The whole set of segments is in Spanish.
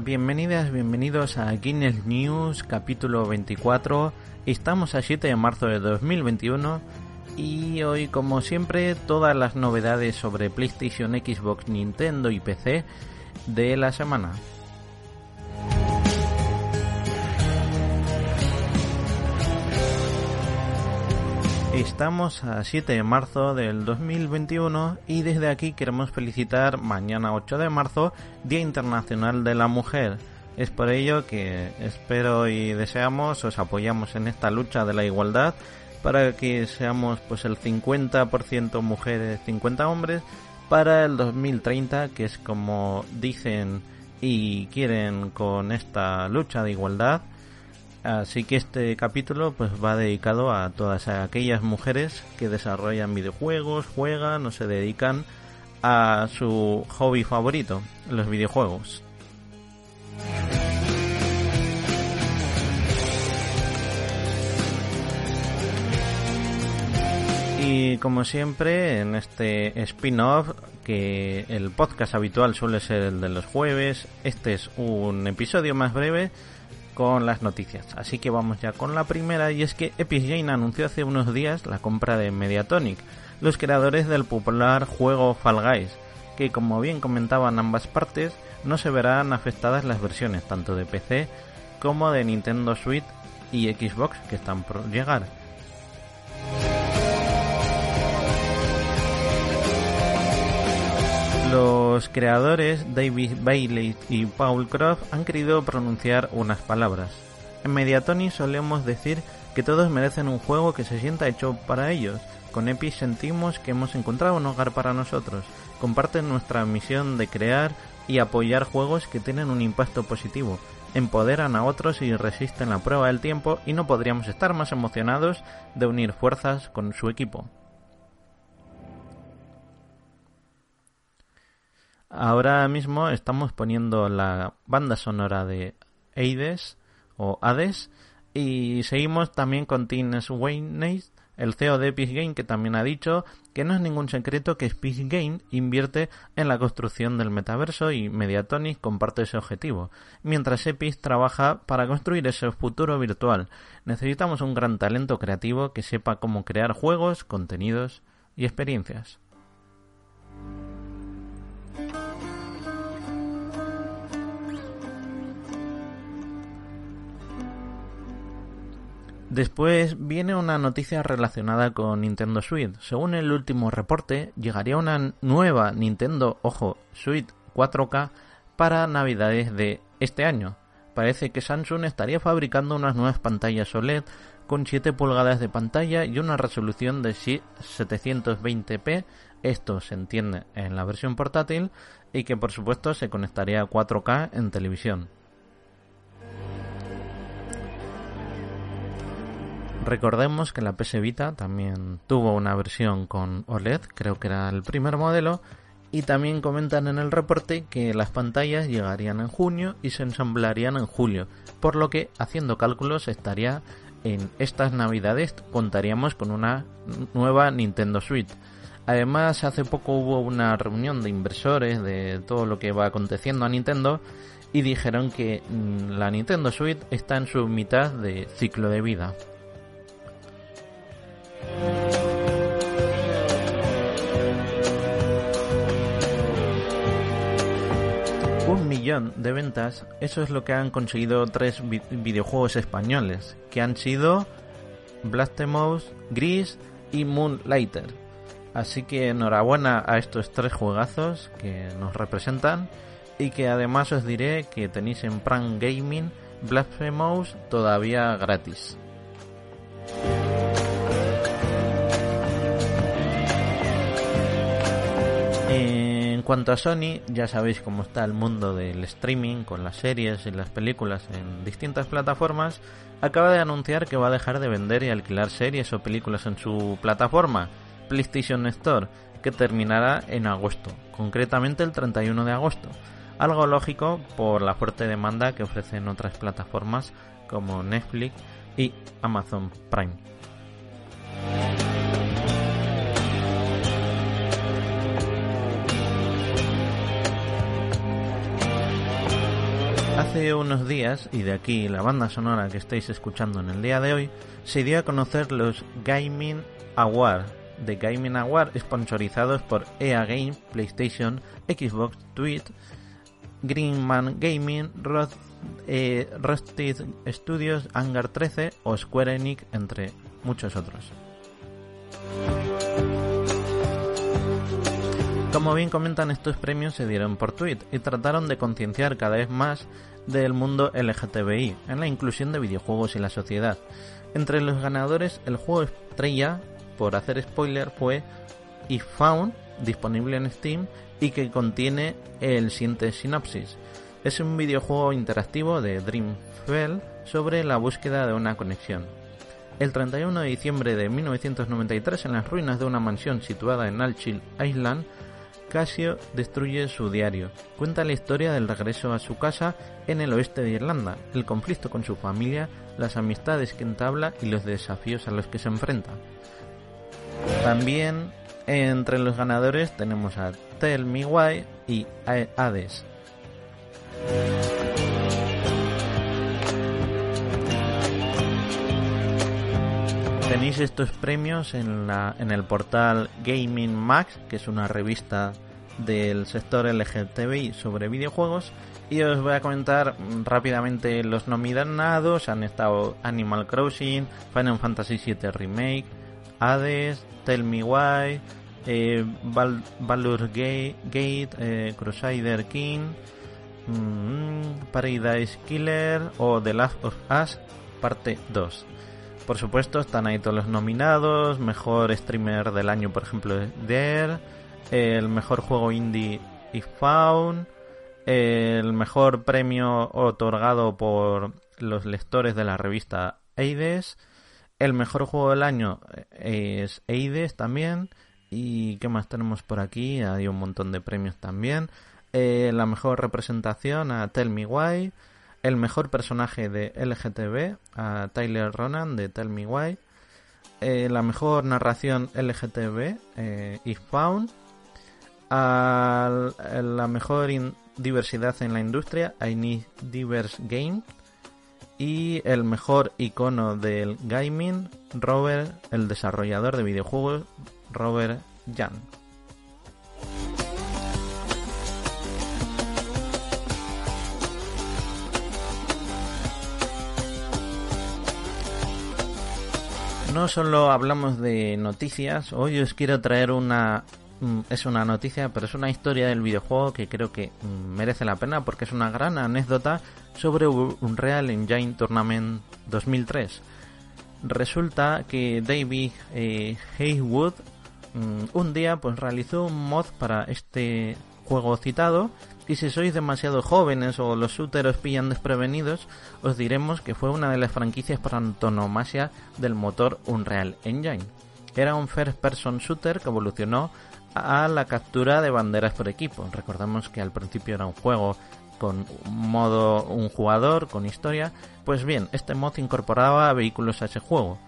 Bienvenidas, bienvenidos a Guinness News capítulo 24. Estamos a 7 de marzo de 2021 y hoy como siempre todas las novedades sobre PlayStation, Xbox, Nintendo y PC de la semana. Estamos a 7 de marzo del 2021 y desde aquí queremos felicitar mañana 8 de marzo, Día Internacional de la Mujer. Es por ello que espero y deseamos, os apoyamos en esta lucha de la igualdad para que seamos pues el 50% mujeres, 50 hombres para el 2030, que es como dicen y quieren con esta lucha de igualdad Así que este capítulo pues va dedicado a todas aquellas mujeres que desarrollan videojuegos, juegan o se dedican a su hobby favorito, los videojuegos. Y como siempre, en este spin-off, que el podcast habitual suele ser el de los jueves, este es un episodio más breve con las noticias. Así que vamos ya con la primera y es que Epic Games anunció hace unos días la compra de Mediatonic, los creadores del popular juego Fall Guys, que como bien comentaban ambas partes, no se verán afectadas las versiones tanto de PC como de Nintendo Switch y Xbox que están por llegar. Los creadores David Bailey y Paul Croft han querido pronunciar unas palabras. En Mediatoni solemos decir que todos merecen un juego que se sienta hecho para ellos. Con Epic sentimos que hemos encontrado un hogar para nosotros. Comparten nuestra misión de crear y apoyar juegos que tienen un impacto positivo, empoderan a otros y resisten la prueba del tiempo y no podríamos estar más emocionados de unir fuerzas con su equipo. Ahora mismo estamos poniendo la banda sonora de Hades o Hades y seguimos también con Tim Sweeney, el CEO de Epic Game, que también ha dicho que no es ningún secreto que Epic Game invierte en la construcción del metaverso y Mediatonic comparte ese objetivo, mientras Epic trabaja para construir ese futuro virtual. Necesitamos un gran talento creativo que sepa cómo crear juegos, contenidos y experiencias. Después viene una noticia relacionada con Nintendo Switch. Según el último reporte, llegaría una nueva Nintendo, ojo, Switch 4K para Navidades de este año. Parece que Samsung estaría fabricando unas nuevas pantallas OLED con 7 pulgadas de pantalla y una resolución de 720p. Esto se entiende en la versión portátil y que por supuesto se conectaría a 4K en televisión. Recordemos que la PS Vita también tuvo una versión con OLED, creo que era el primer modelo, y también comentan en el reporte que las pantallas llegarían en junio y se ensamblarían en julio, por lo que haciendo cálculos estaría en estas navidades contaríamos con una nueva Nintendo Switch. Además, hace poco hubo una reunión de inversores de todo lo que va aconteciendo a Nintendo y dijeron que mm, la Nintendo Switch está en su mitad de ciclo de vida. Un millón de ventas, eso es lo que han conseguido tres videojuegos españoles, que han sido Blasphemous, Gris y Moonlighter. Así que enhorabuena a estos tres juegazos que nos representan y que además os diré que tenéis en Prime Gaming Blasphemous todavía gratis. En cuanto a Sony, ya sabéis cómo está el mundo del streaming con las series y las películas en distintas plataformas. Acaba de anunciar que va a dejar de vender y alquilar series o películas en su plataforma, PlayStation Store, que terminará en agosto, concretamente el 31 de agosto. Algo lógico por la fuerte demanda que ofrecen otras plataformas como Netflix y Amazon Prime. Hace unos días, y de aquí la banda sonora que estáis escuchando en el día de hoy, se dio a conocer los Gaming Award, de Gaming Award sponsorizados por EA Game, PlayStation, Xbox, Twitch, Greenman Gaming, eh, Rusted Studios, Hangar 13 o Square Enix, entre muchos otros. Como bien comentan, estos premios se dieron por tweet y trataron de concienciar cada vez más del mundo LGTBI en la inclusión de videojuegos y la sociedad. Entre los ganadores, el juego estrella, por hacer spoiler, fue If Found, disponible en Steam y que contiene el siguiente sinopsis. Es un videojuego interactivo de Dreamfell sobre la búsqueda de una conexión. El 31 de diciembre de 1993, en las ruinas de una mansión situada en Alchill Island, Casio destruye su diario. Cuenta la historia del regreso a su casa en el oeste de Irlanda, el conflicto con su familia, las amistades que entabla y los desafíos a los que se enfrenta. También entre los ganadores tenemos a Tell Me Why y Hades. Tenéis estos premios en, la, en el portal Gaming Max, que es una revista del sector LGTBI sobre videojuegos. Y os voy a comentar rápidamente los nominados. Han estado Animal Crossing, Final Fantasy VII Remake, Hades, Tell Me Why, eh, Valor Gate, eh, Crusader King, mm, Paradise Killer o The Last of Us parte 2. Por supuesto, están ahí todos los nominados. Mejor streamer del año, por ejemplo, Dare. El mejor juego indie If Found. El mejor premio otorgado por los lectores de la revista Aides. El mejor juego del año es Aides también. ¿Y qué más tenemos por aquí? Hay un montón de premios también. Eh, la mejor representación a Tell Me Why el mejor personaje de LGTB a Tyler Ronan de Tell Me Why, eh, la mejor narración LGTB eh, If Found, a la mejor diversidad en la industria I Need Diverse Game. Y el mejor icono del gaming Robert, el desarrollador de videojuegos Robert Jan. No solo hablamos de noticias, hoy os quiero traer una... Mm, es una noticia, pero es una historia del videojuego que creo que mm, merece la pena porque es una gran anécdota sobre un Real Engine Tournament 2003. Resulta que David eh, Haywood mm, un día pues realizó un mod para este juego citado y si sois demasiado jóvenes o los shooters pillan desprevenidos, os diremos que fue una de las franquicias por antonomasia del motor Unreal Engine. Era un first person shooter que evolucionó a la captura de banderas por equipo. Recordamos que al principio era un juego con modo un jugador, con historia. Pues bien, este mod incorporaba vehículos a ese juego.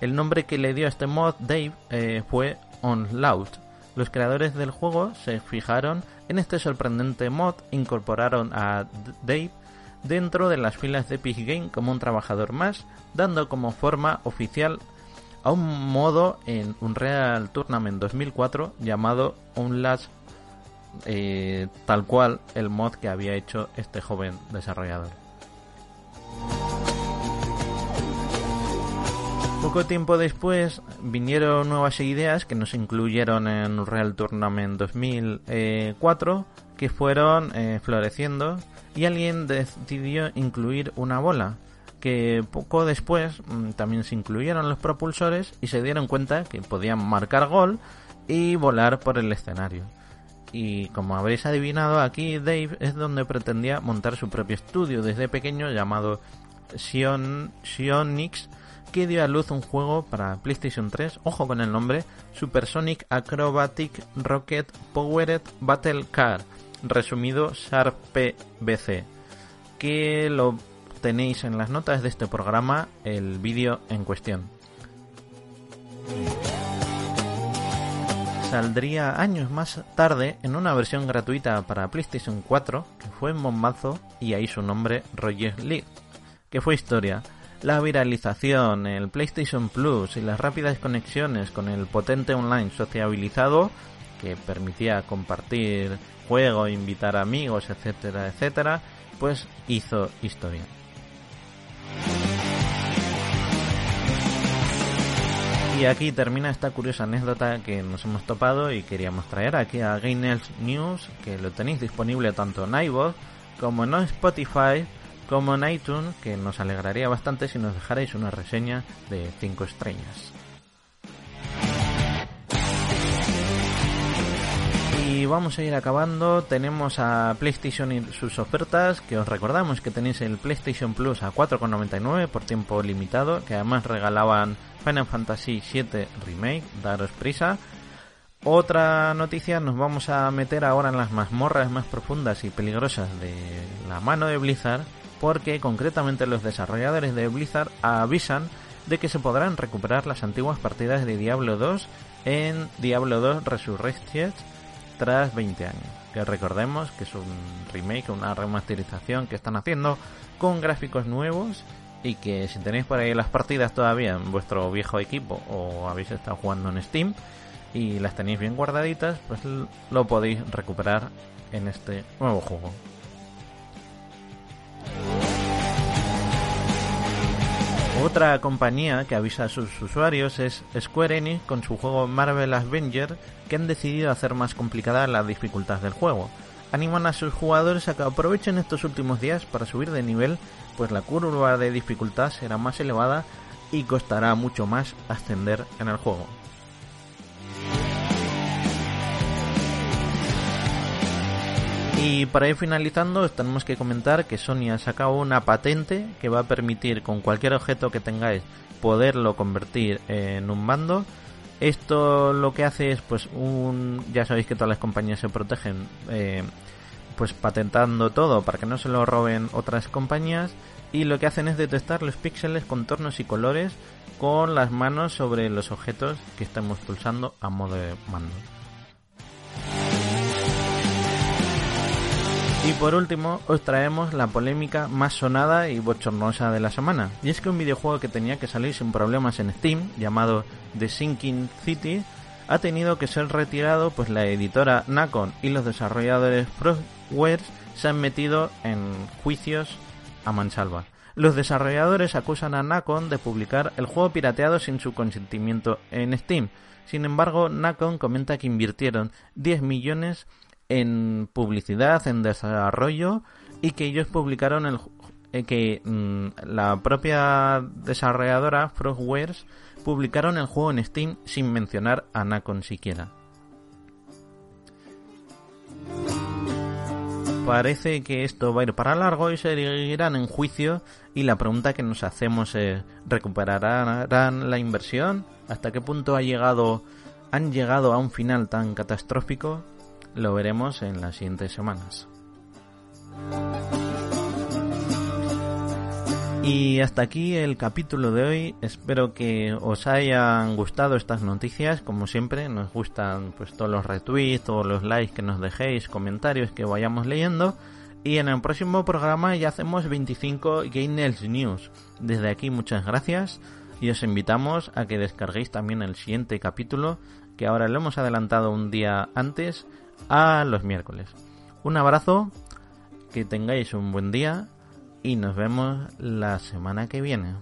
El nombre que le dio a este mod Dave eh, fue Onload. Los creadores del juego se fijaron en este sorprendente mod incorporaron a Dave dentro de las filas de Epic Game como un trabajador más, dando como forma oficial a un modo en Unreal Tournament 2004 llamado Unlast, eh, tal cual el mod que había hecho este joven desarrollador. Poco tiempo después vinieron nuevas ideas que nos incluyeron en Real Tournament 2004 que fueron eh, floreciendo y alguien decidió incluir una bola que poco después mm, también se incluyeron los propulsores y se dieron cuenta que podían marcar gol y volar por el escenario. Y como habréis adivinado, aquí Dave es donde pretendía montar su propio estudio desde pequeño llamado Sion, Sionix que dio a luz un juego para PlayStation 3, ojo con el nombre, Supersonic Acrobatic Rocket Powered Battle Car, resumido Sharp PBC, que lo tenéis en las notas de este programa, el vídeo en cuestión. saldría años más tarde en una versión gratuita para PlayStation 4, que fue en bombazo, y ahí su nombre Roger League, que fue historia. La viralización, el PlayStation Plus y las rápidas conexiones con el potente online sociabilizado que permitía compartir juego, invitar amigos, etcétera, etcétera, pues hizo historia. Y aquí termina esta curiosa anécdota que nos hemos topado y queríamos traer aquí a Gainels News, que lo tenéis disponible tanto en iVoox como en Spotify como en iTunes, que nos alegraría bastante si nos dejarais una reseña de 5 estrellas. Y vamos a ir acabando. Tenemos a PlayStation y sus ofertas, que os recordamos que tenéis el PlayStation Plus a 4,99 por tiempo limitado, que además regalaban Final Fantasy VII Remake, daros prisa. Otra noticia, nos vamos a meter ahora en las mazmorras más profundas y peligrosas de la mano de Blizzard, porque concretamente los desarrolladores de Blizzard avisan de que se podrán recuperar las antiguas partidas de Diablo 2 en Diablo 2 Resurrected tras 20 años. Que recordemos que es un remake, una remasterización que están haciendo con gráficos nuevos y que si tenéis por ahí las partidas todavía en vuestro viejo equipo o habéis estado jugando en Steam y las tenéis bien guardaditas, pues lo podéis recuperar en este nuevo juego. Otra compañía que avisa a sus usuarios es Square Enix con su juego Marvel Avenger que han decidido hacer más complicada la dificultad del juego. Animan a sus jugadores a que aprovechen estos últimos días para subir de nivel, pues la curva de dificultad será más elevada y costará mucho más ascender en el juego. Y para ir finalizando, tenemos que comentar que Sony ha sacado una patente que va a permitir con cualquier objeto que tengáis poderlo convertir en un mando. Esto lo que hace es, pues, un. Ya sabéis que todas las compañías se protegen, eh, pues, patentando todo para que no se lo roben otras compañías. Y lo que hacen es detectar los píxeles, contornos y colores con las manos sobre los objetos que estamos pulsando a modo de mando. Y por último, os traemos la polémica más sonada y bochornosa de la semana. Y es que un videojuego que tenía que salir sin problemas en Steam, llamado The Sinking City, ha tenido que ser retirado pues la editora Nacon y los desarrolladores Frostwares se han metido en juicios a mansalva. Los desarrolladores acusan a Nacon de publicar el juego pirateado sin su consentimiento en Steam. Sin embargo, Nacon comenta que invirtieron 10 millones en publicidad, en desarrollo y que ellos publicaron el eh, que mm, la propia desarrolladora Frostwares publicaron el juego en Steam sin mencionar a Nacon siquiera. Parece que esto va a ir para largo y seguirán en juicio y la pregunta que nos hacemos es ¿recuperarán la inversión? ¿Hasta qué punto ha llegado han llegado a un final tan catastrófico? Lo veremos en las siguientes semanas. Y hasta aquí el capítulo de hoy. Espero que os hayan gustado estas noticias. Como siempre, nos gustan pues todos los retweets, todos los likes que nos dejéis, comentarios que vayamos leyendo. Y en el próximo programa ya hacemos 25 Gainels News. Desde aquí muchas gracias y os invitamos a que descarguéis también el siguiente capítulo que ahora lo hemos adelantado un día antes a los miércoles. Un abrazo, que tengáis un buen día y nos vemos la semana que viene.